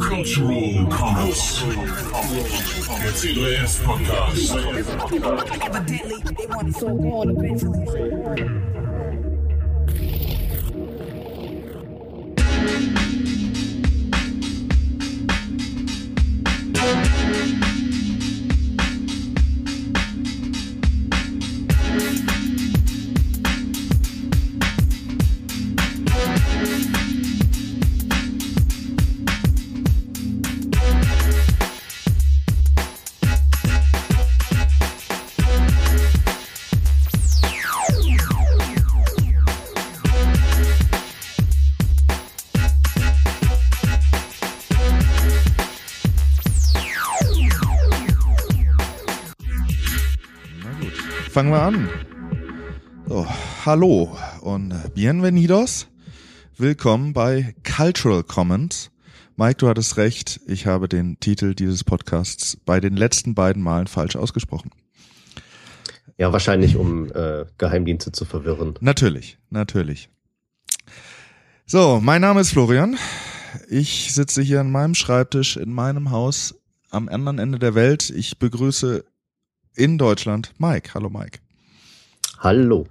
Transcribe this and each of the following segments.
Cultural Comments. Der C3S Podcast. Evidently, they want it so gone eventually. Fangen wir an. So, hallo und bienvenidos. Willkommen bei Cultural Comments. Mike, du hattest recht. Ich habe den Titel dieses Podcasts bei den letzten beiden Malen falsch ausgesprochen. Ja, wahrscheinlich, um äh, Geheimdienste zu verwirren. Natürlich, natürlich. So, mein Name ist Florian. Ich sitze hier an meinem Schreibtisch in meinem Haus am anderen Ende der Welt. Ich begrüße in Deutschland Mike. Hallo Mike. Hallo.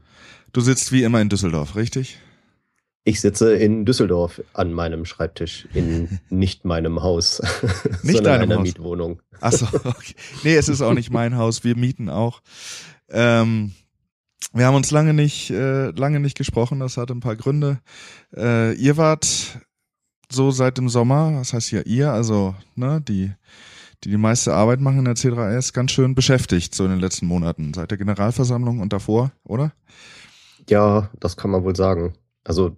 Du sitzt wie immer in Düsseldorf, richtig? Ich sitze in Düsseldorf an meinem Schreibtisch, in nicht meinem Haus, Nicht sondern deinem einer Haus. Mietwohnung. Ach so, okay. Nee, es ist auch nicht mein Haus. Wir mieten auch. Ähm, wir haben uns lange nicht, äh, lange nicht gesprochen. Das hat ein paar Gründe. Äh, ihr wart so seit dem Sommer, was heißt ja ihr, also ne, die, die die meiste Arbeit machen in der C3S, ganz schön beschäftigt so in den letzten Monaten, seit der Generalversammlung und davor, oder? Ja, das kann man wohl sagen. Also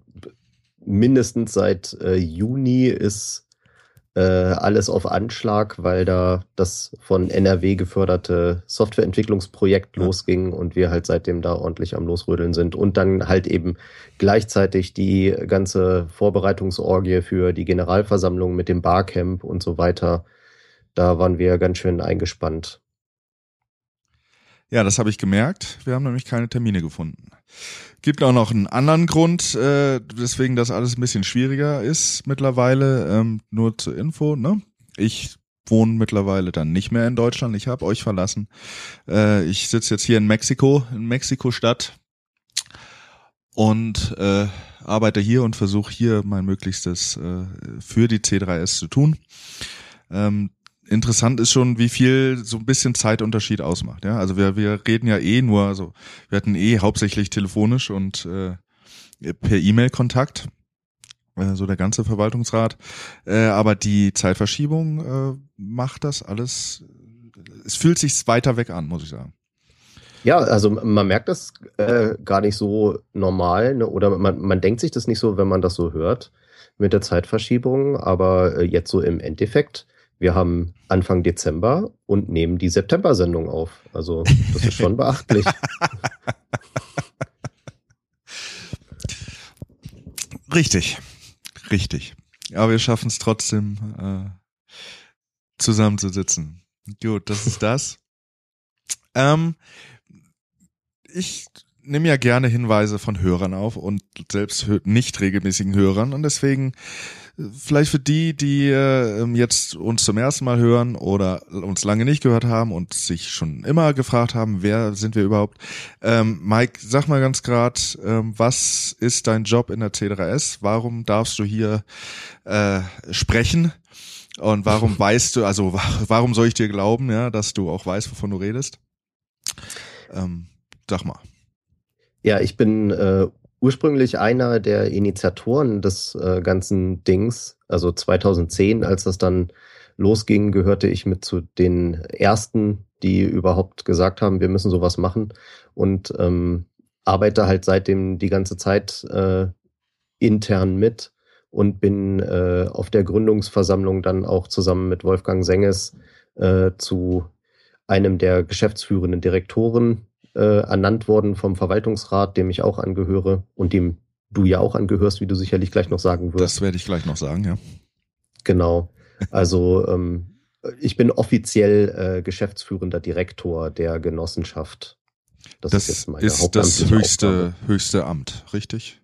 mindestens seit äh, Juni ist äh, alles auf Anschlag, weil da das von NRW geförderte Softwareentwicklungsprojekt Ja. losging und wir halt seitdem da ordentlich am Losrödeln sind. Und dann halt eben gleichzeitig die ganze Vorbereitungsorgie für die Generalversammlung mit dem Barcamp und so weiter. Da waren wir ganz schön eingespannt. Ja, das habe ich gemerkt. Wir haben nämlich keine Termine gefunden. Gibt auch noch einen anderen Grund, äh, weswegen das alles ein bisschen schwieriger ist mittlerweile. Ähm, nur zur Info, ne? Ich wohne mittlerweile dann nicht mehr in Deutschland. Ich habe euch verlassen. Äh, ich sitze jetzt hier in Mexiko, in Mexiko-Stadt und äh, arbeite hier und versuche hier mein Möglichstes äh, für die C3S zu tun. Ähm, interessant ist schon, wie viel so ein bisschen Zeitunterschied ausmacht. Ja, also wir wir reden ja eh nur, also wir hatten eh hauptsächlich telefonisch und äh, per E-Mail Kontakt, äh, so der ganze Verwaltungsrat. Äh, aber die Zeitverschiebung äh, macht das alles. Es fühlt sich weiter weg an, muss ich sagen. Ja, also man merkt das äh, gar nicht so normal, ne? oder man, man denkt sich das nicht so, wenn man das so hört mit der Zeitverschiebung, aber äh, jetzt so im Endeffekt, wir haben Anfang Dezember und nehmen die September-Sendung auf. Also das ist schon beachtlich. Richtig, richtig. Aber wir schaffen es trotzdem, äh, zusammenzusitzen. Gut, das ist das. ähm, ich nehme ja gerne Hinweise von Hörern auf und selbst nicht regelmäßigen Hörern und deswegen äh, vielleicht für die, die äh, jetzt uns zum ersten Mal hören oder uns lange nicht gehört haben und sich schon immer gefragt haben, wer sind wir überhaupt? Ähm, Mike, sag mal ganz grad, ähm, was ist dein Job in der C3S? Warum darfst du hier äh, sprechen? Und warum weißt du, also wa- warum soll ich dir glauben, ja, dass du auch weißt, wovon du redest? Ähm, sag mal. Ja, ich bin äh, ursprünglich einer der Initiatoren des äh, ganzen Dings. Also 2010, als das dann losging, gehörte ich mit zu den ersten, die überhaupt gesagt haben, wir müssen sowas machen und ähm, arbeite halt seitdem die ganze Zeit äh, intern mit und bin äh, auf der Gründungsversammlung dann auch zusammen mit Wolfgang Senges äh, zu einem der geschäftsführenden Direktoren äh, ernannt worden vom Verwaltungsrat, dem ich auch angehöre und dem du ja auch angehörst, wie du sicherlich gleich noch sagen wirst. Das werde ich gleich noch sagen, ja. Genau. Also ähm, ich bin offiziell äh, geschäftsführender Direktor der Genossenschaft. Das, jetzt meine ist das höchste, Aufgabe. höchste Amt, richtig?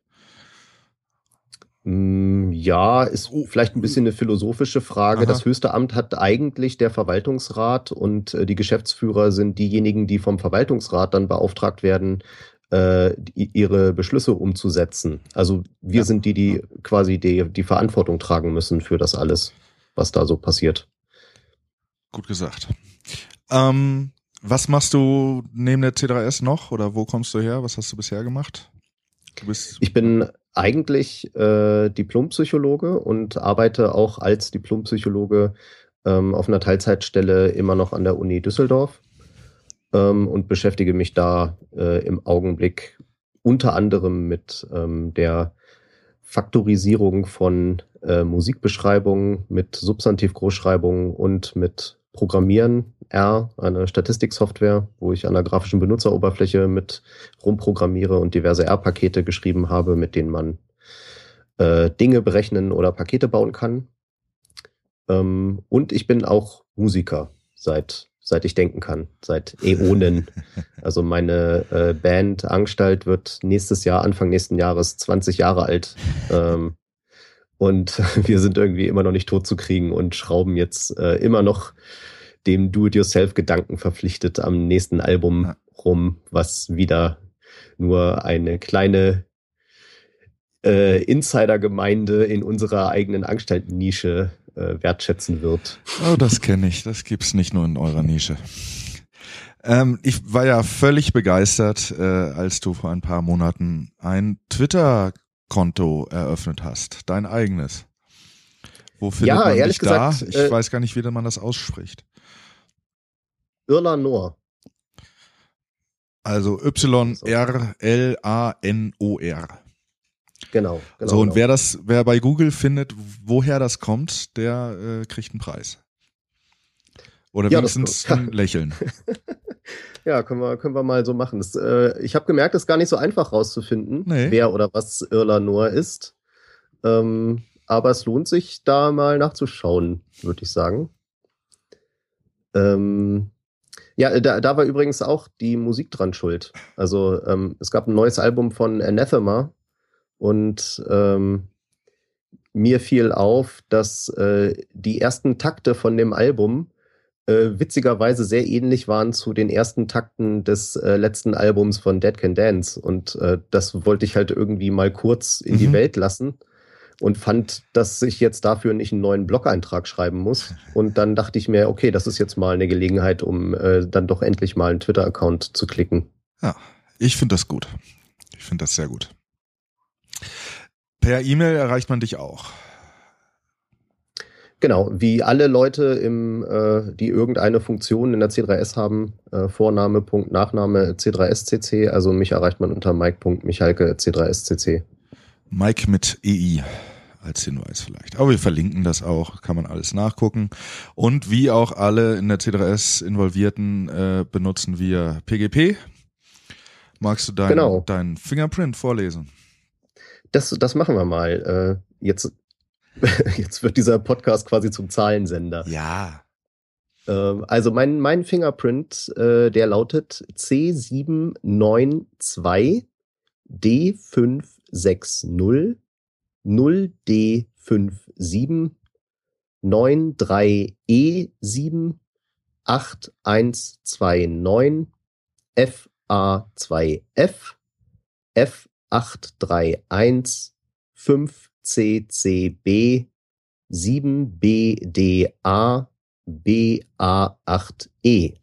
Mm, Ja, ist vielleicht ein bisschen eine philosophische Frage. Aha. Das höchste Amt hat eigentlich der Verwaltungsrat und äh, die Geschäftsführer sind diejenigen, die vom Verwaltungsrat dann beauftragt werden, äh, die, ihre Beschlüsse umzusetzen. Also wir Ja. sind die, die quasi die, die Verantwortung tragen müssen für das alles, was da so passiert. Gut gesagt. Ähm, was machst du neben der C3S noch oder wo kommst du her? Was hast du bisher gemacht? Ich bin eigentlich äh, Diplompsychologe und arbeite auch als Diplompsychologe ähm, auf einer Teilzeitstelle immer noch an der Uni Düsseldorf ähm, und beschäftige mich da äh, im Augenblick unter anderem mit ähm, der Faktorisierung von äh, Musikbeschreibungen, mit Substantivgroßschreibungen und mit Programmieren R, eine Statistiksoftware, wo ich an der grafischen Benutzeroberfläche mit rumprogrammiere und diverse R-Pakete geschrieben habe, mit denen man äh, Dinge berechnen oder Pakete bauen kann. Ähm, und ich bin auch Musiker seit seit ich denken kann, seit Äonen. Also meine äh, Band Anstalt wird nächstes Jahr, Anfang nächsten Jahres 20 Jahre alt. Ähm, und wir sind irgendwie immer noch nicht tot zu kriegen und schrauben jetzt äh, immer noch dem Do-it-yourself-Gedanken verpflichtet am nächsten Album Ja. rum, was wieder nur eine kleine äh, Insider-Gemeinde in unserer eigenen Anstaltennische äh, wertschätzen wird. Oh, das kenne ich. Das gibt's nicht nur in eurer Nische. Ähm, ich war ja völlig begeistert, äh, als du vor ein paar Monaten ein Twitter-Konto eröffnet hast. Dein eigenes. Wo findet Ja, man ehrlich dich da? gesagt, Ich äh, weiß gar nicht, wie man das ausspricht. Irla Noor. Also Y-R-L-A-N-O-R. Genau. genau so, und genau. wer das, wer bei Google findet, woher das kommt, der äh, kriegt einen Preis. Oder Ja, wenigstens ein Lächeln. Ja, können wir, können wir mal so machen. Das, äh, ich habe gemerkt, es ist gar nicht so einfach rauszufinden, Nee. wer oder was Irla Noor ist. Ähm, aber es lohnt sich, da mal nachzuschauen, würde ich sagen. Ähm, ja, da, da war übrigens auch die Musik dran schuld. Also ähm, es gab ein neues Album von Anathema und ähm, mir fiel auf, dass äh, die ersten Takte von dem Album äh, witzigerweise sehr ähnlich waren zu den ersten Takten des äh, letzten Albums von Dead Can Dance. Und äh, das wollte ich halt irgendwie mal kurz in die Mhm. Welt lassen und fand, dass ich jetzt dafür nicht einen neuen Blog-Eintrag schreiben muss. Und dann dachte ich mir, okay, das ist jetzt mal eine Gelegenheit, um äh, dann doch endlich mal einen Twitter-Account zu klicken. Ja, ich finde das gut. Ich finde das sehr gut. Per E-Mail erreicht man dich auch. Genau, wie alle Leute, im, äh, die irgendeine Funktion in der C3S haben, äh, Vorname, Punkt, Nachname, C3SCC, also mich erreicht man unter mike.michalke, C3SCC. Mike mit EI als Hinweis vielleicht. Aber wir verlinken das auch, kann man alles nachgucken. Und wie auch alle in der C3S Involvierten äh, benutzen wir PGP. Magst du deinen Genau. dein Fingerprint vorlesen? Das, das machen wir mal. Äh, jetzt, jetzt wird dieser Podcast quasi zum Zahlensender. Ja. Ähm, also mein, mein Fingerprint, äh, der lautet C792 D560 0D57 93E7 8129 FA2F F831 5CCB 7BDA BA8E.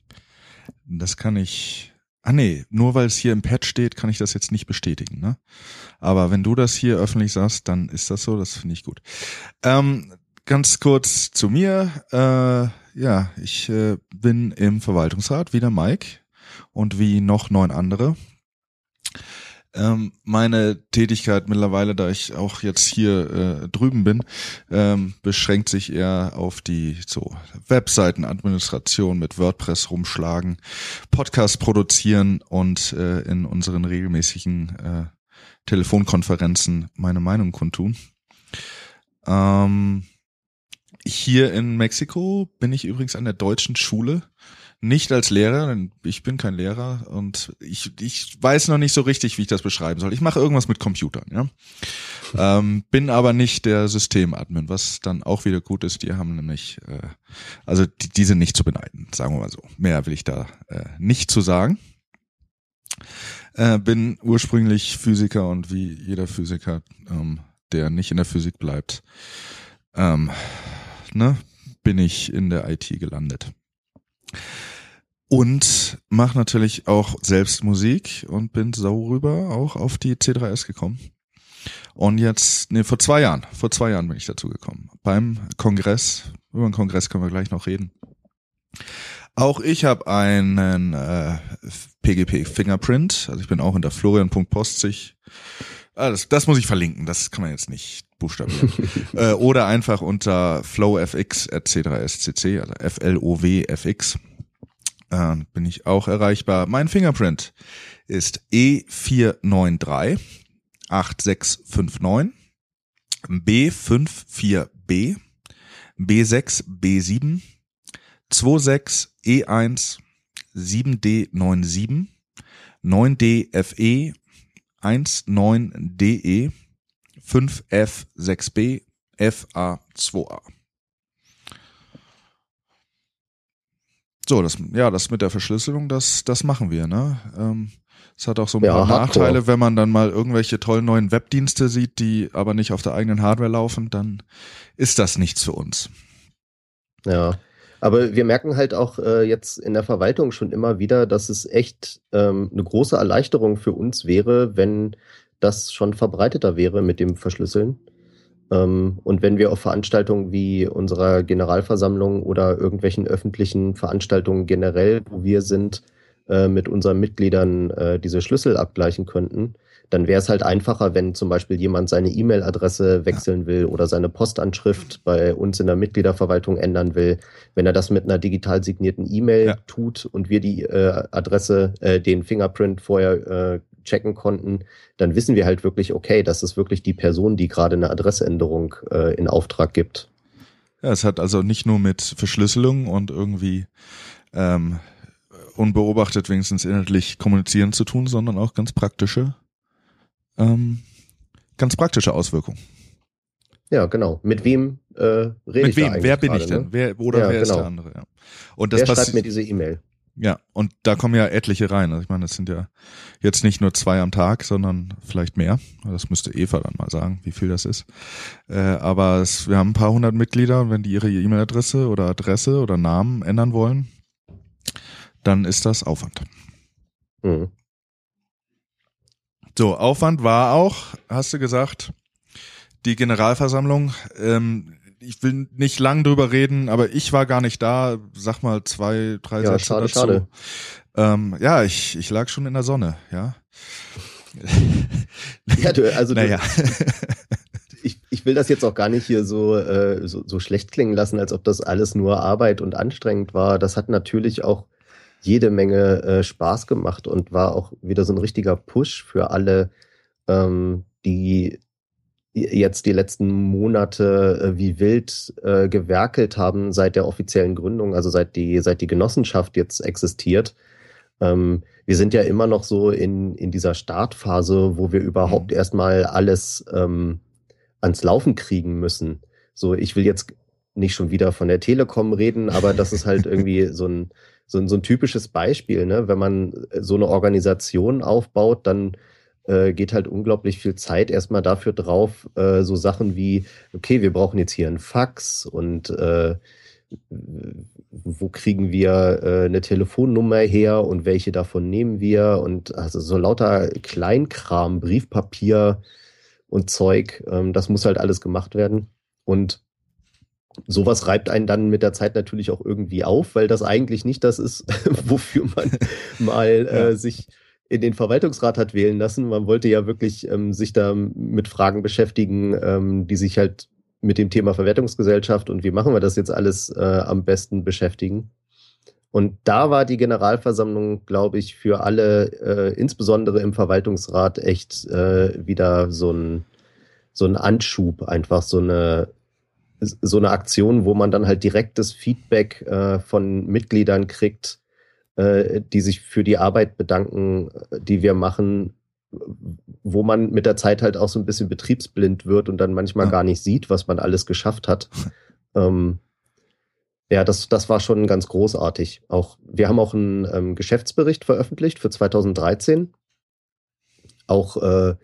Das kann ich. Ah nee, nur weil es hier im Pad steht, kann ich das jetzt nicht bestätigen, ne? Aber wenn du das hier öffentlich sagst, dann ist das so, das finde ich gut. Ähm, ganz kurz zu mir. Äh, ja, ich äh, bin im Verwaltungsrat, wie der Mike und wie noch neun andere. Ähm, meine Tätigkeit mittlerweile, da ich auch jetzt hier äh, drüben bin, ähm, beschränkt sich eher auf die so Webseitenadministration mit WordPress rumschlagen, Podcast produzieren und äh, in unseren regelmäßigen äh, Telefonkonferenzen meine Meinung kundtun. Ähm, hier in Mexiko bin ich übrigens an der deutschen Schule nicht als Lehrer, denn ich bin kein Lehrer und ich, ich weiß noch nicht so richtig, wie ich das beschreiben soll. Ich mache irgendwas mit Computern, ja. ähm, bin aber nicht der Systemadmin, was dann auch wieder gut ist. Die haben nämlich, äh, also die, die sind nicht zu beneiden, sagen wir mal so. Mehr will ich da äh, nicht zu sagen. Äh, bin ursprünglich Physiker und wie jeder Physiker, ähm, der nicht in der Physik bleibt, ähm, ne, bin ich in der IT gelandet. Und mache natürlich auch selbst Musik und bin so rüber auch auf die C3S gekommen. Und jetzt, nee, vor zwei Jahren, vor zwei Jahren bin ich dazu gekommen. Beim Kongress, über den Kongress können wir gleich noch reden. Auch ich habe einen äh, PGP Fingerprint, also ich bin auch unter florian.postzig. Ah, das, das muss ich verlinken, das kann man jetzt nicht buchstabieren. äh, oder einfach unter flowfx at c3scc, also F-L-O-W-F-X äh, bin ich auch erreichbar. Mein Fingerprint ist E493 8659 B54B B6 B7 26 E1 7D97 9DFE 19DE 5F6B FA2A. So, das, ja, das mit der Verschlüsselung, das, das machen wir, ne? Ähm, es hat auch so ein Ja, paar Hardcore. Nachteile, wenn man dann mal irgendwelche tollen neuen Webdienste sieht, die aber nicht auf der eigenen Hardware laufen, dann ist das nichts für uns. Ja, aber wir merken halt auch äh, jetzt in der Verwaltung schon immer wieder, dass es echt ähm, eine große Erleichterung für uns wäre, wenn das schon verbreiteter wäre mit dem Verschlüsseln. Ähm, und wenn wir auf Veranstaltungen wie unserer Generalversammlung oder irgendwelchen öffentlichen Veranstaltungen generell, wo wir sind, äh, mit unseren Mitgliedern äh, diese Schlüssel abgleichen könnten, dann wäre es halt einfacher, wenn zum Beispiel jemand seine E-Mail-Adresse wechseln will oder seine Postanschrift bei uns in der Mitgliederverwaltung ändern will. Wenn er das mit einer digital signierten E-Mail Ja. tut und wir die äh, Adresse, äh, den Fingerprint vorher äh, checken konnten, dann wissen wir halt wirklich, okay, das ist wirklich die Person, die gerade eine Adressänderung äh, in Auftrag gibt. Ja, es hat also nicht nur mit Verschlüsselung und irgendwie ähm, unbeobachtet wenigstens inhaltlich kommunizieren zu tun, sondern auch ganz praktische, ähm, ganz praktische Auswirkungen. Ja, genau. Mit wem äh, rede Mit ich wem? Wer bin gerade, ich denn? Ne? Wer oder Ja, wer ist genau. der andere? Ja. Und das Wer schreibt mir diese E-Mail? Ja, und da kommen ja etliche rein. Also ich meine, das sind ja jetzt nicht nur zwei am Tag, sondern vielleicht mehr. Das müsste Eva dann mal sagen, wie viel das ist. Äh, aber es, wir haben ein paar hundert Mitglieder wenn die ihre E-Mail-Adresse oder Adresse oder Namen ändern wollen, dann ist das Aufwand. Hm. So, Aufwand war auch, hast du gesagt, die Generalversammlung. Ähm, ich will nicht lang drüber reden, aber ich war gar nicht da. Sag mal zwei, drei Ja, Sätze schade, dazu. schade. Ähm, ja, ich, ich lag schon in der Sonne, ja. Ja, du, also naja. du, ich, ich will das jetzt auch gar nicht hier so, äh, so, so schlecht klingen lassen, als ob das alles nur Arbeit und anstrengend war. Das hat natürlich auch jede Menge äh, Spaß gemacht und war auch wieder so ein richtiger Push für alle, ähm, die jetzt die letzten Monate äh, wie wild äh, gewerkelt haben seit der offiziellen Gründung, also seit die, seit die Genossenschaft jetzt existiert. Ähm, wir sind ja immer noch so in, in dieser Startphase, wo wir überhaupt Mhm. erstmal alles ähm, ans Laufen kriegen müssen. So, ich will jetzt nicht schon wieder von der Telekom reden, aber das ist halt irgendwie so ein, so ein, so ein typisches Beispiel, ne? Wenn man so eine Organisation aufbaut, dann äh, geht halt unglaublich viel Zeit erstmal dafür drauf, äh, so Sachen wie, okay, wir brauchen jetzt hier ein Fax und äh, wo kriegen wir äh, eine Telefonnummer her und welche davon nehmen wir und also so lauter Kleinkram, Briefpapier und Zeug, ähm, das muss halt alles gemacht werden und sowas reibt einen dann mit der Zeit natürlich auch irgendwie auf, weil das eigentlich nicht das ist, wofür man mal äh, sich in den Verwaltungsrat hat wählen lassen. Man wollte ja wirklich ähm, sich da mit Fragen beschäftigen, ähm, die sich halt mit dem Thema Verwertungsgesellschaft und wie machen wir das jetzt alles äh, am besten beschäftigen. Und da war die Generalversammlung, glaube ich, für alle, äh, insbesondere im Verwaltungsrat, echt äh, wieder so ein, so ein Anschub, einfach so eine, so eine Aktion, wo man dann halt direktes Feedback äh, von Mitgliedern kriegt, äh, die sich für die Arbeit bedanken, die wir machen, wo man mit der Zeit halt auch so ein bisschen betriebsblind wird und dann manchmal Ja. gar nicht sieht, was man alles geschafft hat. ähm, ja, das, das war schon ganz großartig. Auch, wir haben auch einen ähm, Geschäftsbericht veröffentlicht für 2013. Auch äh,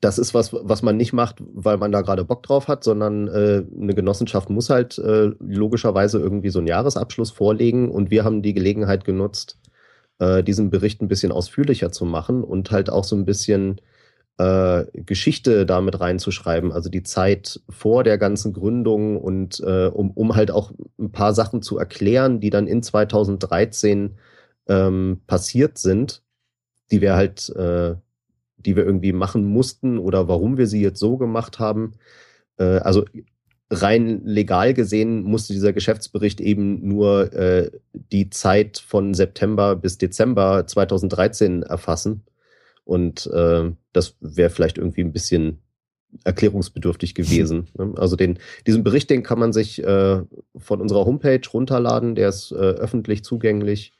das ist was, was man nicht macht, weil man da gerade Bock drauf hat, sondern äh, eine Genossenschaft muss halt äh, logischerweise irgendwie so einen Jahresabschluss vorlegen. Und wir haben die Gelegenheit genutzt, äh, diesen Bericht ein bisschen ausführlicher zu machen und halt auch so ein bisschen äh, Geschichte damit reinzuschreiben, also die Zeit vor der ganzen Gründung und äh, um, um halt auch ein paar Sachen zu erklären, die dann in 2013 ähm, passiert sind, die wir halt, äh, die wir irgendwie machen mussten oder warum wir sie jetzt so gemacht haben. Äh, also rein legal gesehen musste dieser Geschäftsbericht eben nur äh, die Zeit von September bis Dezember 2013 erfassen. Und äh, das wäre vielleicht irgendwie ein bisschen erklärungsbedürftig gewesen. ne? Also den, diesen Bericht, den kann man sich äh, von unserer Homepage runterladen, der ist äh, öffentlich zugänglich.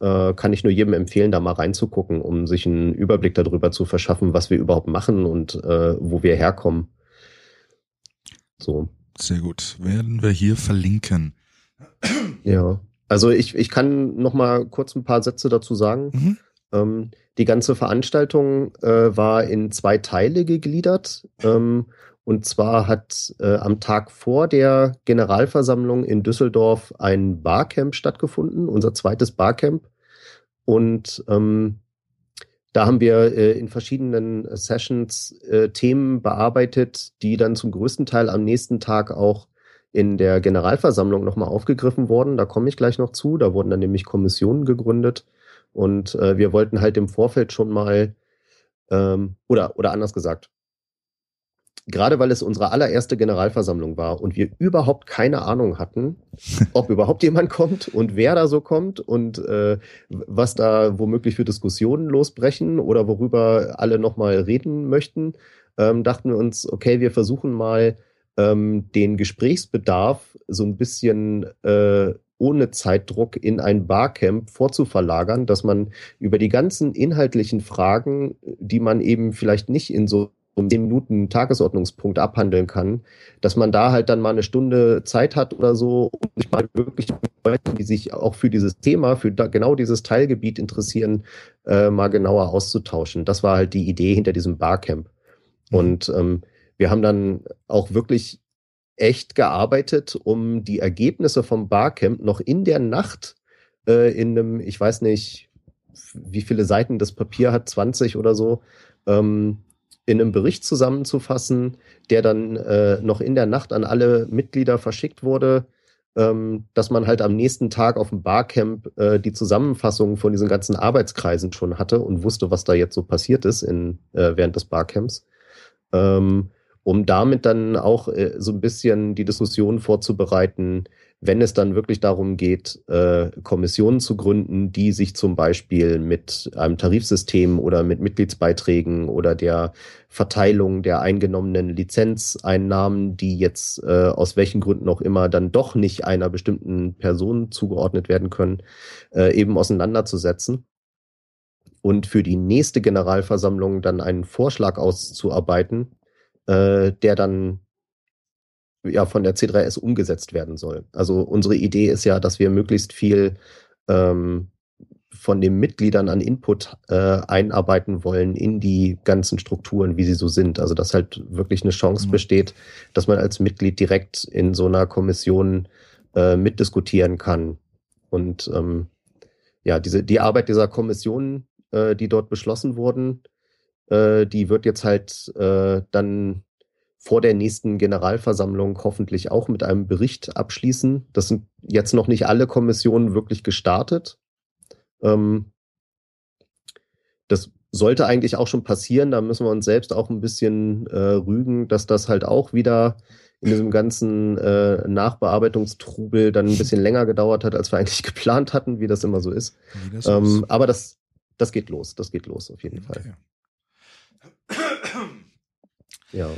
Äh, kann ich nur jedem empfehlen, da mal reinzugucken, um sich einen Überblick darüber zu verschaffen, was wir überhaupt machen und äh, wo wir herkommen. So. Sehr gut. Werden wir hier verlinken. Ja, also ich, ich kann noch mal kurz ein paar Sätze dazu sagen. Mhm. Ähm, die ganze Veranstaltung äh, war in zwei Teile gegliedert. Ähm, und zwar hat äh, am Tag vor der Generalversammlung in Düsseldorf ein Barcamp stattgefunden, unser zweites Barcamp. Und ähm, da haben wir äh, in verschiedenen Sessions äh, Themen bearbeitet, die dann zum größten Teil am nächsten Tag auch in der Generalversammlung nochmal aufgegriffen wurden. Da komme ich gleich noch zu. Da wurden dann nämlich Kommissionen gegründet. Und äh, wir wollten halt im Vorfeld schon mal, ähm, oder, oder anders gesagt, gerade weil es unsere allererste Generalversammlung war und wir überhaupt keine Ahnung hatten, ob überhaupt jemand kommt und wer da so kommt und äh, was da womöglich für Diskussionen losbrechen oder worüber alle nochmal reden möchten, ähm, dachten wir uns, okay, wir versuchen mal ähm, den Gesprächsbedarf so ein bisschen äh, ohne Zeitdruck in ein Barcamp vorzuverlagern, dass man über die ganzen inhaltlichen Fragen, die man eben vielleicht nicht in so um 10 Minuten Tagesordnungspunkt abhandeln kann, dass man da halt dann mal eine Stunde Zeit hat oder so, um sich mal wirklich mit Leuten, die sich auch für dieses Thema, für da, genau dieses Teilgebiet interessieren, äh, mal genauer auszutauschen. Das war halt die Idee hinter diesem Barcamp. Und ähm, wir haben dann auch wirklich echt gearbeitet, um die Ergebnisse vom Barcamp noch in der Nacht äh, in einem, ich weiß nicht, wie viele Seiten das Papier hat, 20 oder so, ähm, in einem Bericht zusammenzufassen, der dann äh, noch in der Nacht an alle Mitglieder verschickt wurde, ähm, dass man halt am nächsten Tag auf dem Barcamp äh, die Zusammenfassung von diesen ganzen Arbeitskreisen schon hatte und wusste, was da jetzt so passiert ist in, äh, während des Barcamps. Ähm, um damit dann auch äh, so ein bisschen die Diskussion vorzubereiten, wenn es dann wirklich darum geht, äh, Kommissionen zu gründen, die sich zum Beispiel mit einem Tarifsystem oder mit Mitgliedsbeiträgen oder der Verteilung der eingenommenen Lizenzeinnahmen, die jetzt äh, aus welchen Gründen auch immer dann doch nicht einer bestimmten Person zugeordnet werden können, äh, eben auseinanderzusetzen und für die nächste Generalversammlung dann einen Vorschlag auszuarbeiten, äh, der dann ja von der C3S umgesetzt werden soll. Also unsere Idee ist ja, dass wir möglichst viel ähm, von den Mitgliedern an Input äh, einarbeiten wollen in die ganzen Strukturen, wie sie so sind. Also dass halt wirklich eine Chance Mhm. besteht, dass man als Mitglied direkt in so einer Kommission äh, mitdiskutieren kann. Und ähm, ja, diese die Arbeit dieser Kommission, äh, die dort beschlossen wurden, äh, die wird jetzt halt äh, dann vor der nächsten Generalversammlung hoffentlich auch mit einem Bericht abschließen. Das sind jetzt noch nicht alle Kommissionen wirklich gestartet. Ähm, das sollte eigentlich auch schon passieren. Da müssen wir uns selbst auch ein bisschen äh, rügen, dass das halt auch wieder in diesem ganzen äh, Nachbearbeitungstrubel dann ein bisschen länger gedauert hat, als wir eigentlich geplant hatten, wie das immer so ist. Das Ähm, aber das, das geht los. Das geht los auf jeden Fall. Okay. Ja.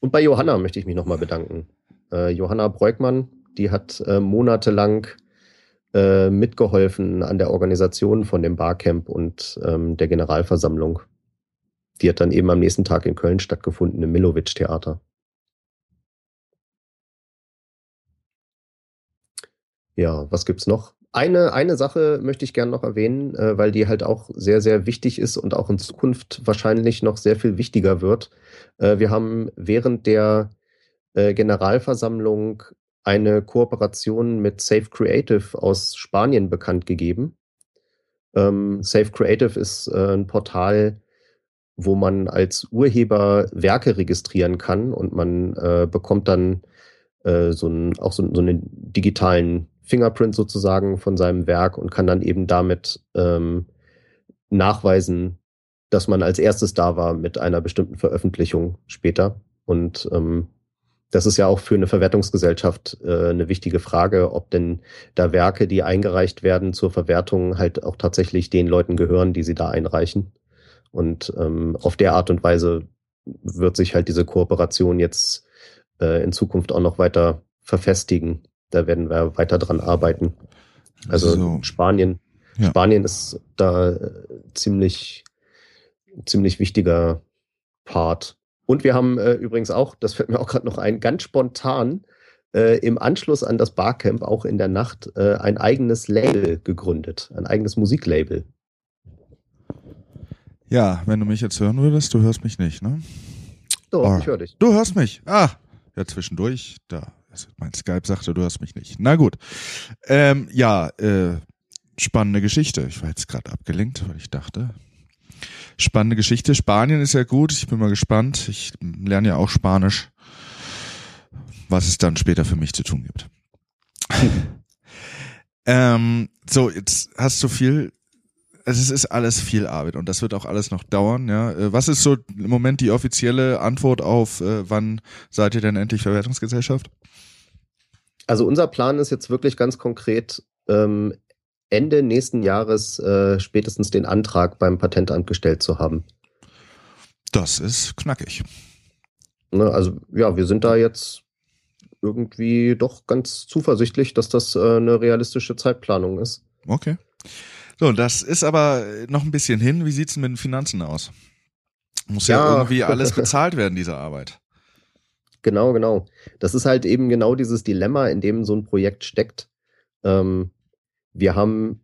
Und bei Johanna möchte ich mich nochmal bedanken. Äh, Johanna Breukmann, die hat äh, monatelang äh, mitgeholfen an der Organisation von dem Barcamp und ähm, der Generalversammlung. Die hat dann eben am nächsten Tag in Köln stattgefunden im Milowitsch-Theater. Ja, was gibt's noch? Eine, eine Sache möchte ich gerne noch erwähnen, äh, weil die halt auch sehr, sehr wichtig ist und auch in Zukunft wahrscheinlich noch sehr viel wichtiger wird. Äh, wir haben während der äh, Generalversammlung eine Kooperation mit Safe Creative aus Spanien bekannt gegeben. Ähm, Safe Creative ist äh, ein Portal, wo man als Urheber Werke registrieren kann und man äh, bekommt dann äh, so ein, auch so, so einen digitalen Fingerprint sozusagen von seinem Werk und kann dann eben damit ähm, nachweisen, dass man als erstes da war mit einer bestimmten Veröffentlichung später. Und ähm, das ist ja auch für eine Verwertungsgesellschaft äh, eine wichtige Frage, ob denn da Werke, die eingereicht werden zur Verwertung, halt auch tatsächlich den Leuten gehören, die sie da einreichen. Und ähm, auf der Art und Weise wird sich halt diese Kooperation jetzt äh, in Zukunft auch noch weiter verfestigen. Da werden wir weiter dran arbeiten. Also so. Spanien, ja. Spanien ist da ziemlich, ziemlich wichtiger Part. Und wir haben äh, übrigens auch, das fällt mir auch gerade noch ein, ganz spontan äh, im Anschluss an das Barcamp auch in der Nacht äh, ein eigenes Label gegründet, ein eigenes Musiklabel. Ja, wenn du mich jetzt hören würdest, du hörst mich nicht, ne? Doch, oh. ich höre dich. Du hörst mich. Ah, ja, zwischendurch, da mein Skype sagte, du hörst mich nicht. Na gut. Ähm, ja, äh, spannende Geschichte. Ich war jetzt gerade abgelenkt, weil ich dachte. Spannende Geschichte. Spanien ist ja gut. Ich bin mal gespannt. Ich lerne ja auch Spanisch, was es dann später für mich zu tun gibt. ähm, so, jetzt hast du viel also es ist alles viel Arbeit und das wird auch alles noch dauern. Ja, äh, was ist so im Moment die offizielle Antwort auf, äh, wann seid ihr denn endlich Verwertungsgesellschaft? Also unser Plan ist jetzt wirklich ganz konkret ähm, Ende nächsten Jahres äh, spätestens den Antrag beim Patentamt gestellt zu haben. Das ist knackig. Ne, also ja, wir sind da jetzt irgendwie doch ganz zuversichtlich, dass das äh, eine realistische Zeitplanung ist. Okay. So, das ist aber noch ein bisschen hin. Wie sieht's denn mit den Finanzen aus? Muss ja, ja irgendwie alles bezahlt werden, diese Arbeit. Genau, genau. Das ist halt eben genau dieses Dilemma, in dem so ein Projekt steckt. Ähm, wir haben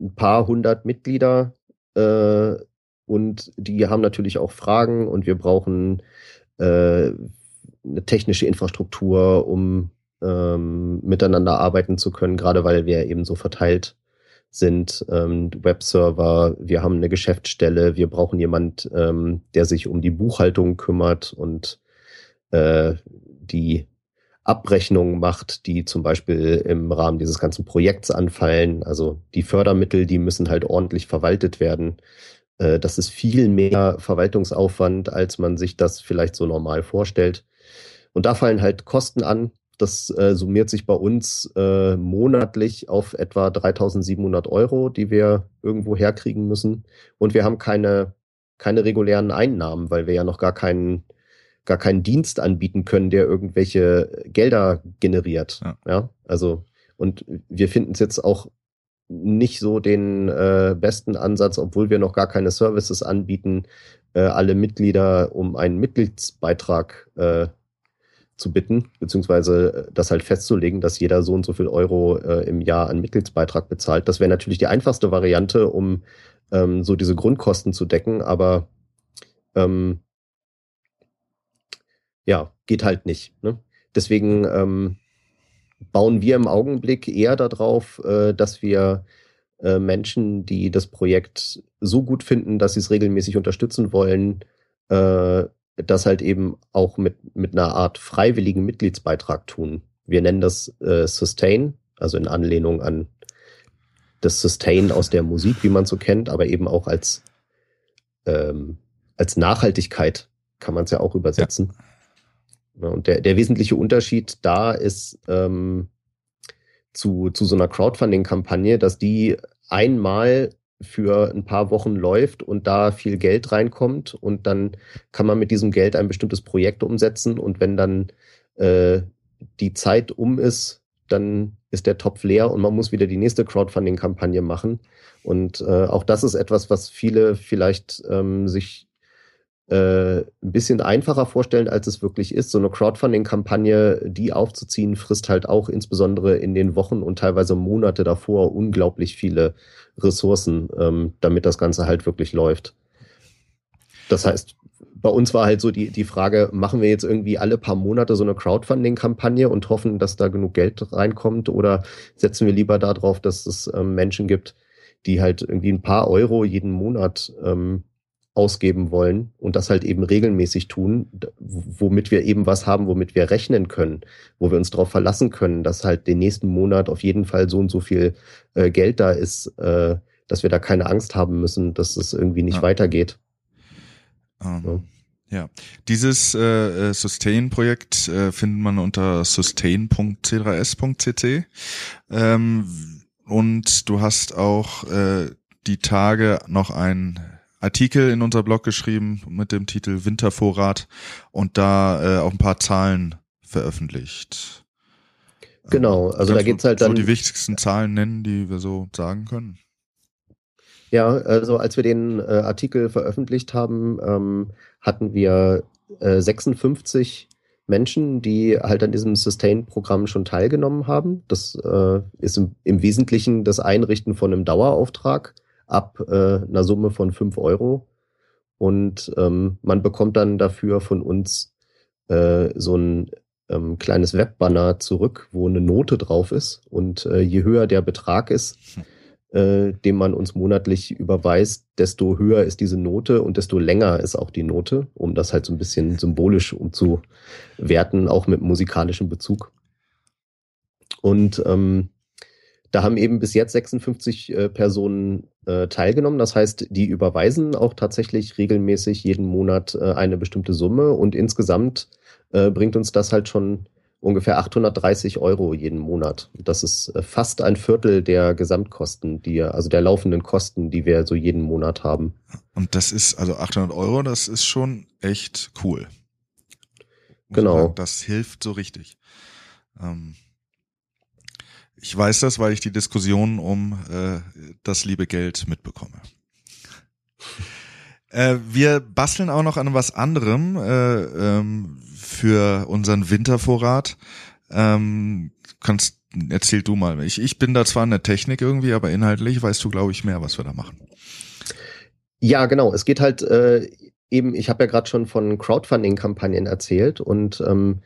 ein paar hundert Mitglieder äh, und die haben natürlich auch Fragen und wir brauchen äh, eine technische Infrastruktur, um ähm, miteinander arbeiten zu können, gerade weil wir eben so verteilt sind ähm, Webserver, wir haben eine Geschäftsstelle, wir brauchen jemand, ähm, der sich um die Buchhaltung kümmert und äh, die Abrechnungen macht, die zum Beispiel im Rahmen dieses ganzen Projekts anfallen. Also die Fördermittel, die müssen halt ordentlich verwaltet werden. Äh, das ist viel mehr Verwaltungsaufwand, als man sich das vielleicht so normal vorstellt. Und da fallen halt Kosten an, das äh, summiert sich bei uns äh, monatlich auf etwa 3700 Euro, die wir irgendwo herkriegen müssen. Und wir haben keine, keine regulären Einnahmen, weil wir ja noch gar keinen, gar keinen Dienst anbieten können, der irgendwelche Gelder generiert. Ja, ja? also, und wir finden es jetzt auch nicht so den äh, besten Ansatz, obwohl wir noch gar keine Services anbieten, äh, alle Mitglieder um einen Mitgliedsbeitrag äh, zu bitten, beziehungsweise äh, das halt festzulegen, dass jeder so und so viel Euro äh, im Jahr an Mitgliedsbeitrag bezahlt. Das wäre natürlich die einfachste Variante, um ähm, so diese Grundkosten zu decken, aber ähm, ja, geht halt nicht. Ne? Deswegen ähm, bauen wir im Augenblick eher darauf, äh, dass wir äh, Menschen, die das Projekt so gut finden, dass sie es regelmäßig unterstützen wollen, äh, das halt eben auch mit, mit einer Art freiwilligen Mitgliedsbeitrag tun. Wir nennen das äh, Sustain, also in Anlehnung an das Sustain aus der Musik, wie man so kennt, aber eben auch als, ähm, als Nachhaltigkeit kann man es ja auch übersetzen. Ja. Und der, der wesentliche Unterschied da ist ähm, zu, zu so einer Crowdfunding-Kampagne, dass die einmal für ein paar Wochen läuft und da viel Geld reinkommt und dann kann man mit diesem Geld ein bestimmtes Projekt umsetzen und wenn dann äh, die Zeit um ist, dann ist der Topf leer und man muss wieder die nächste Crowdfunding-Kampagne machen. Und äh, auch das ist etwas, was viele vielleicht ähm, sich äh, ein bisschen einfacher vorstellen, als es wirklich ist. So eine Crowdfunding-Kampagne, die aufzuziehen, frisst halt auch insbesondere in den Wochen und teilweise Monate davor unglaublich viele Ressourcen, ähm, damit das Ganze halt wirklich läuft. Das heißt, bei uns war halt so die, die Frage, machen wir jetzt irgendwie alle paar Monate so eine Crowdfunding-Kampagne und hoffen, dass da genug Geld reinkommt oder setzen wir lieber darauf, dass es ähm, Menschen gibt, die halt irgendwie ein paar Euro jeden Monat ähm, ausgeben wollen und das halt eben regelmäßig tun, womit wir eben was haben, womit wir rechnen können, wo wir uns darauf verlassen können, dass halt den nächsten Monat auf jeden Fall so und so viel äh, Geld da ist, äh, dass wir da keine Angst haben müssen, dass es irgendwie nicht ja. weitergeht. Um, ähm, ja. ja. dieses äh, äh, Sustain-Projekt äh, findet man unter sustain.c3s.cc ähm, und du hast auch äh, die Tage noch ein Artikel in unser Blog geschrieben mit dem Titel Wintervorrat und da äh, auch ein paar Zahlen veröffentlicht. Genau, also da geht's halt dann. So die wichtigsten Zahlen nennen, die wir so sagen können. Ja, also als wir den äh, Artikel veröffentlicht haben, ähm, hatten wir äh, 56 Menschen, die halt an diesem Sustain-Programm schon teilgenommen haben. Das äh, ist im, im Wesentlichen das Einrichten von einem Dauerauftrag ab äh, einer Summe von fünf Euro. Und ähm, man bekommt dann dafür von uns äh, so ein ähm, kleines Webbanner zurück, wo eine Note drauf ist. Und äh, je höher der Betrag ist, äh, den man uns monatlich überweist, desto höher ist diese Note und desto länger ist auch die Note, um das halt so ein bisschen symbolisch umzuwerten, auch mit musikalischem Bezug. Und ähm, da haben eben bis jetzt 56 äh, Personen äh, teilgenommen. Das heißt, die überweisen auch tatsächlich regelmäßig jeden Monat äh, eine bestimmte Summe und insgesamt äh, bringt uns das halt schon ungefähr 830 Euro jeden Monat. Das ist äh, fast ein Viertel der Gesamtkosten, die also der laufenden Kosten, die wir so jeden Monat haben. Und das ist also 800 Euro, das ist schon echt cool. Genau. Das hilft so richtig. Ähm ich weiß das, weil ich die Diskussion um äh, das liebe Geld mitbekomme. Äh, wir basteln auch noch an was anderem äh, ähm, für unseren Wintervorrat. Ähm, kannst, erzähl du mal. Ich, ich bin da zwar in der Technik irgendwie, aber inhaltlich weißt du, glaube ich, mehr, was wir da machen. Ja, genau. Es geht halt äh, eben, ich habe ja gerade schon von Crowdfunding-Kampagnen erzählt und ähm,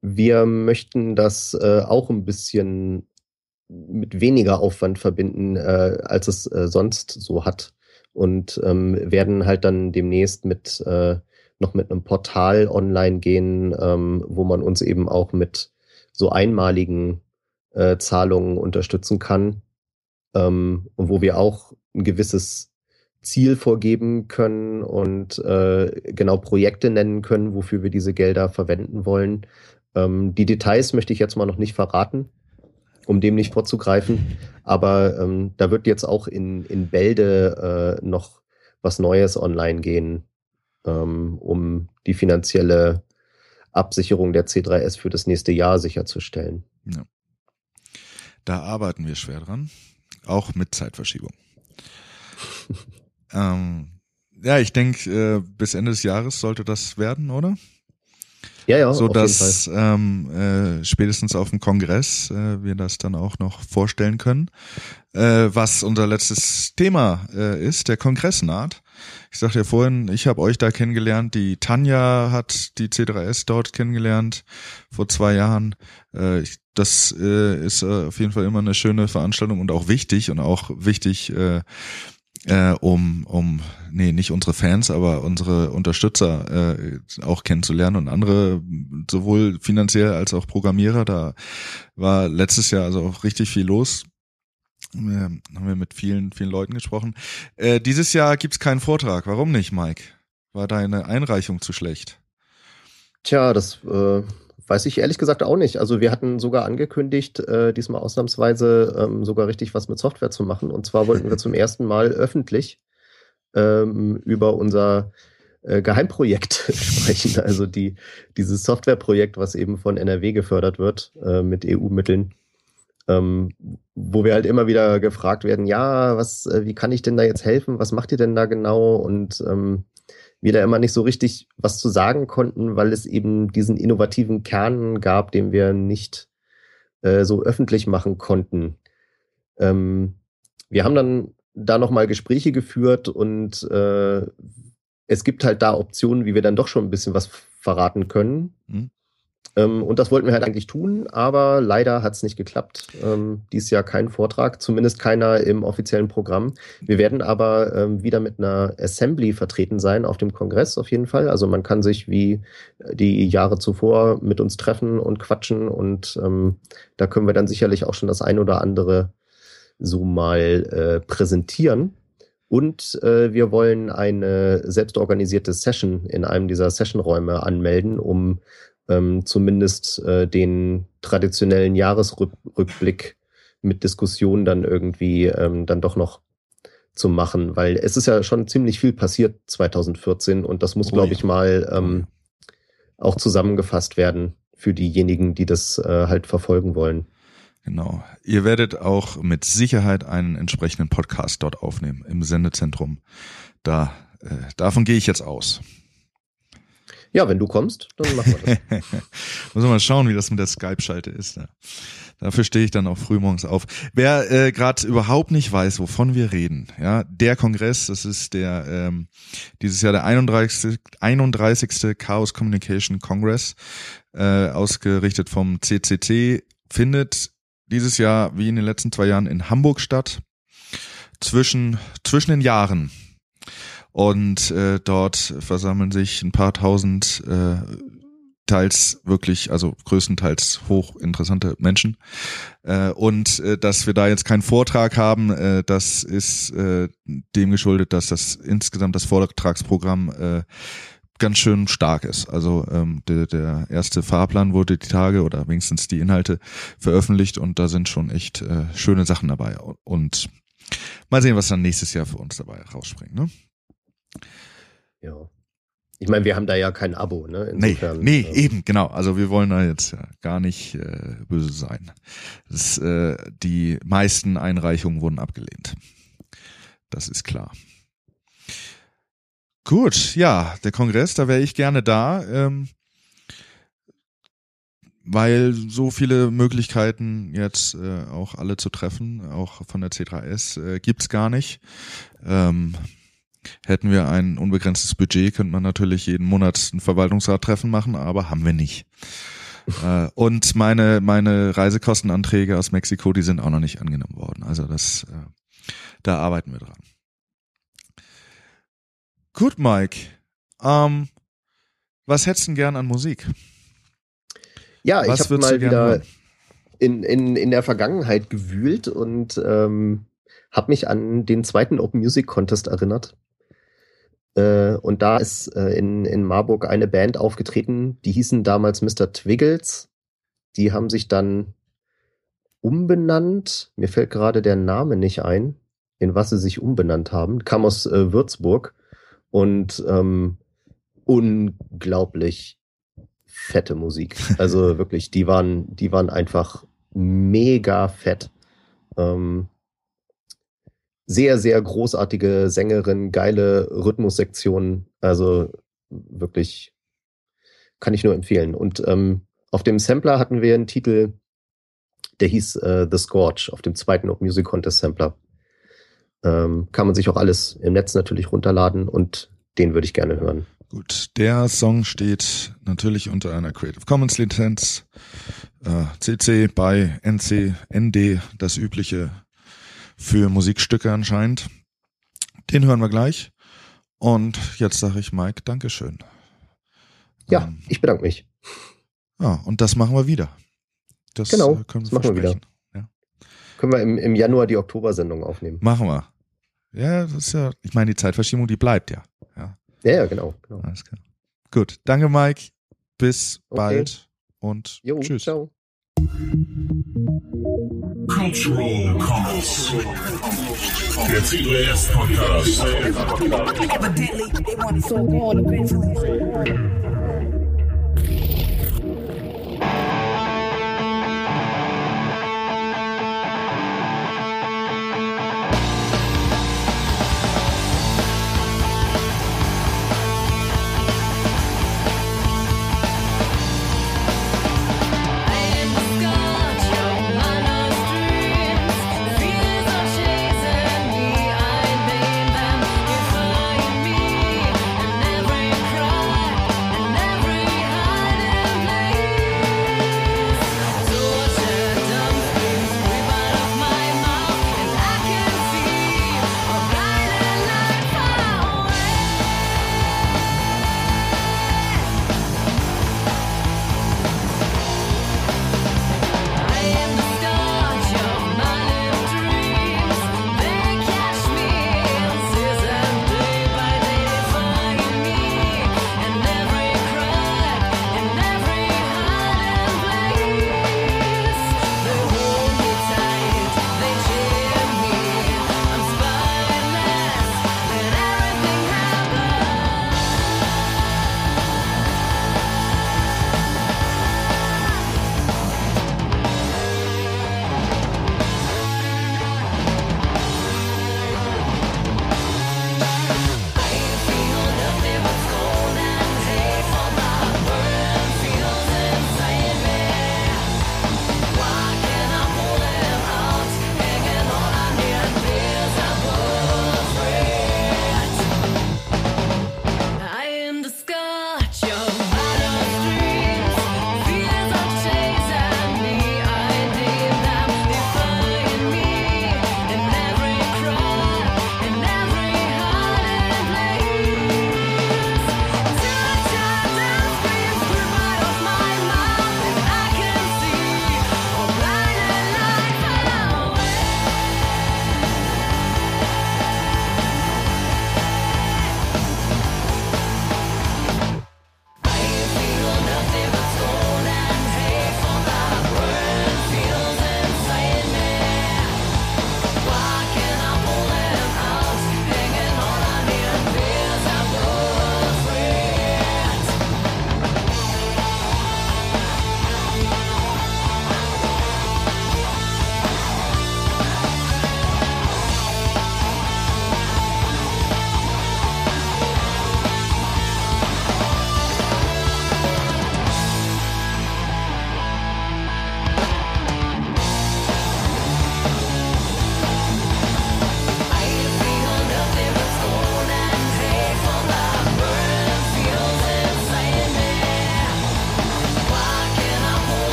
wir möchten das äh, auch ein bisschen mit weniger Aufwand verbinden, äh, als es äh, sonst so hat. Und ähm, werden halt dann demnächst mit äh, noch mit einem Portal online gehen, ähm, wo man uns eben auch mit so einmaligen äh, Zahlungen unterstützen kann. Ähm, und wo wir auch ein gewisses Ziel vorgeben können und äh, genau Projekte nennen können, wofür wir diese Gelder verwenden wollen. Ähm, die Details möchte ich jetzt mal noch nicht verraten um dem nicht vorzugreifen. Aber ähm, da wird jetzt auch in, in Bälde äh, noch was Neues online gehen, ähm, um die finanzielle Absicherung der C3S für das nächste Jahr sicherzustellen. Ja. Da arbeiten wir schwer dran, auch mit Zeitverschiebung. ähm, ja, ich denke, äh, bis Ende des Jahres sollte das werden, oder? Ja, ja. So dass ähm, äh, spätestens auf dem Kongress äh, wir das dann auch noch vorstellen können. Äh, was unser letztes Thema äh, ist, der Kongress naht. Ich sagte ja vorhin, ich habe euch da kennengelernt. Die Tanja hat die C3S dort kennengelernt vor zwei Jahren. Äh, ich, das äh, ist äh, auf jeden Fall immer eine schöne Veranstaltung und auch wichtig und auch wichtig, äh, äh, um, um, nee, nicht unsere Fans, aber unsere Unterstützer äh, auch kennenzulernen und andere, sowohl finanziell als auch Programmierer. Da war letztes Jahr also auch richtig viel los. Äh, haben wir mit vielen, vielen Leuten gesprochen. Äh, dieses Jahr gibt's keinen Vortrag. Warum nicht, Mike? War deine Einreichung zu schlecht? Tja, das äh, Weiß ich ehrlich gesagt auch nicht. Also wir hatten sogar angekündigt, äh, diesmal ausnahmsweise ähm, sogar richtig was mit Software zu machen. Und zwar wollten wir zum ersten Mal öffentlich ähm, über unser äh, Geheimprojekt sprechen. Also die, dieses Softwareprojekt, was eben von NRW gefördert wird äh, mit EU-Mitteln. ähm, wo wir halt immer wieder gefragt werden, ja, was, äh, wie kann ich denn da jetzt helfen? Was macht ihr denn da genau? Und ähm, wir da immer nicht so richtig was zu sagen konnten, weil es eben diesen innovativen Kern gab, den wir nicht äh, so öffentlich machen konnten. Ähm, wir haben dann da nochmal Gespräche geführt und äh, es gibt halt da Optionen, wie wir dann doch schon ein bisschen was verraten können. Mhm. Ähm, und das wollten wir halt eigentlich tun, aber leider hat es nicht geklappt. Ähm, dies Jahr kein Vortrag, zumindest keiner im offiziellen Programm. Wir werden aber ähm, wieder mit einer Assembly vertreten sein auf dem Kongress auf jeden Fall. Also man kann sich wie die Jahre zuvor mit uns treffen und quatschen und ähm, da können wir dann sicherlich auch schon das ein oder andere so mal äh, präsentieren. Und äh, wir wollen eine selbstorganisierte Session in einem dieser Sessionräume anmelden, um ähm, zumindest äh, den traditionellen Jahresrückblick mit Diskussionen dann irgendwie ähm, dann doch noch zu machen, weil es ist ja schon ziemlich viel passiert 2014 und das muss, oh, glaube ich, mal ähm, auch zusammengefasst werden für diejenigen, die das äh, halt verfolgen wollen. Genau. Ihr werdet auch mit Sicherheit einen entsprechenden Podcast dort aufnehmen im Sendezentrum. Da, äh, davon gehe ich jetzt aus. Ja, wenn du kommst, dann machen wir das. Muss mal schauen, wie das mit der Skype-Schalte ist. Ja. Dafür stehe ich dann auch frühmorgens auf. Wer äh, gerade überhaupt nicht weiß, wovon wir reden, ja, der Kongress, das ist der ähm, dieses Jahr der 31. 31. Chaos Communication Congress, äh, ausgerichtet vom CCC, findet dieses Jahr wie in den letzten zwei Jahren in Hamburg statt. Zwischen zwischen den Jahren und äh, dort versammeln sich ein paar tausend äh, teils wirklich, also größtenteils hochinteressante Menschen. Äh, und äh, dass wir da jetzt keinen Vortrag haben, äh, das ist äh, dem geschuldet, dass das insgesamt das Vortragsprogramm äh, ganz schön stark ist. Also ähm, der, der erste Fahrplan wurde die Tage oder wenigstens die Inhalte veröffentlicht und da sind schon echt äh, schöne Sachen dabei. Und mal sehen, was dann nächstes Jahr für uns dabei rausspringt. Ne? Ja. Ich meine, wir haben da ja kein Abo, ne? Insofern, nee, nee äh, eben, genau. Also wir wollen da jetzt ja gar nicht äh, böse sein. Das, äh, die meisten Einreichungen wurden abgelehnt. Das ist klar. Gut, ja, der Kongress, da wäre ich gerne da, ähm, weil so viele Möglichkeiten jetzt äh, auch alle zu treffen, auch von der C3S, äh, gibt's gar nicht. Ähm, Hätten wir ein unbegrenztes Budget, könnte man natürlich jeden Monat ein Verwaltungsrattreffen machen, aber haben wir nicht. äh, und meine, meine Reisekostenanträge aus Mexiko, die sind auch noch nicht angenommen worden. Also das, äh, da arbeiten wir dran. Gut, Mike. Ähm, was hättest du gern an Musik? Ja, was ich habe mal wieder in, in, in der Vergangenheit gewühlt und ähm, habe mich an den zweiten Open Music Contest erinnert. Äh, und da ist äh, in, in Marburg eine Band aufgetreten, die hießen damals Mr. Twiggles. Die haben sich dann umbenannt. Mir fällt gerade der Name nicht ein, in was sie sich umbenannt haben. Kam aus äh, Würzburg und ähm, unglaublich fette Musik. Also wirklich, die waren, die waren einfach mega fett. Ähm, sehr, sehr großartige Sängerin, geile Rhythmussektionen. Also wirklich kann ich nur empfehlen. Und ähm, auf dem Sampler hatten wir einen Titel, der hieß äh, The Scorch, auf dem zweiten Open Music Contest Sampler. Ähm, kann man sich auch alles im Netz natürlich runterladen und den würde ich gerne hören. Gut, der Song steht natürlich unter einer Creative Commons Lizenz, äh, CC bei NC, ND, das übliche für Musikstücke anscheinend. Den hören wir gleich. Und jetzt sage ich Mike, Dankeschön. Ja, ähm, ich bedanke mich. Ja, und das machen wir wieder. Das genau, äh, können wir das machen wir wieder. Ja. Können wir im, im Januar die Oktober-Sendung aufnehmen. Machen wir. Ja, das ist ja, ich meine, die Zeitverschiebung, die bleibt ja. Ja, ja, ja genau, genau. Alles klar. Gut, danke Mike. Bis okay. bald und jo, tschüss. Ciao. Cultural Commons. Der C3S Podcast. Evidently, they want it so gone eventually.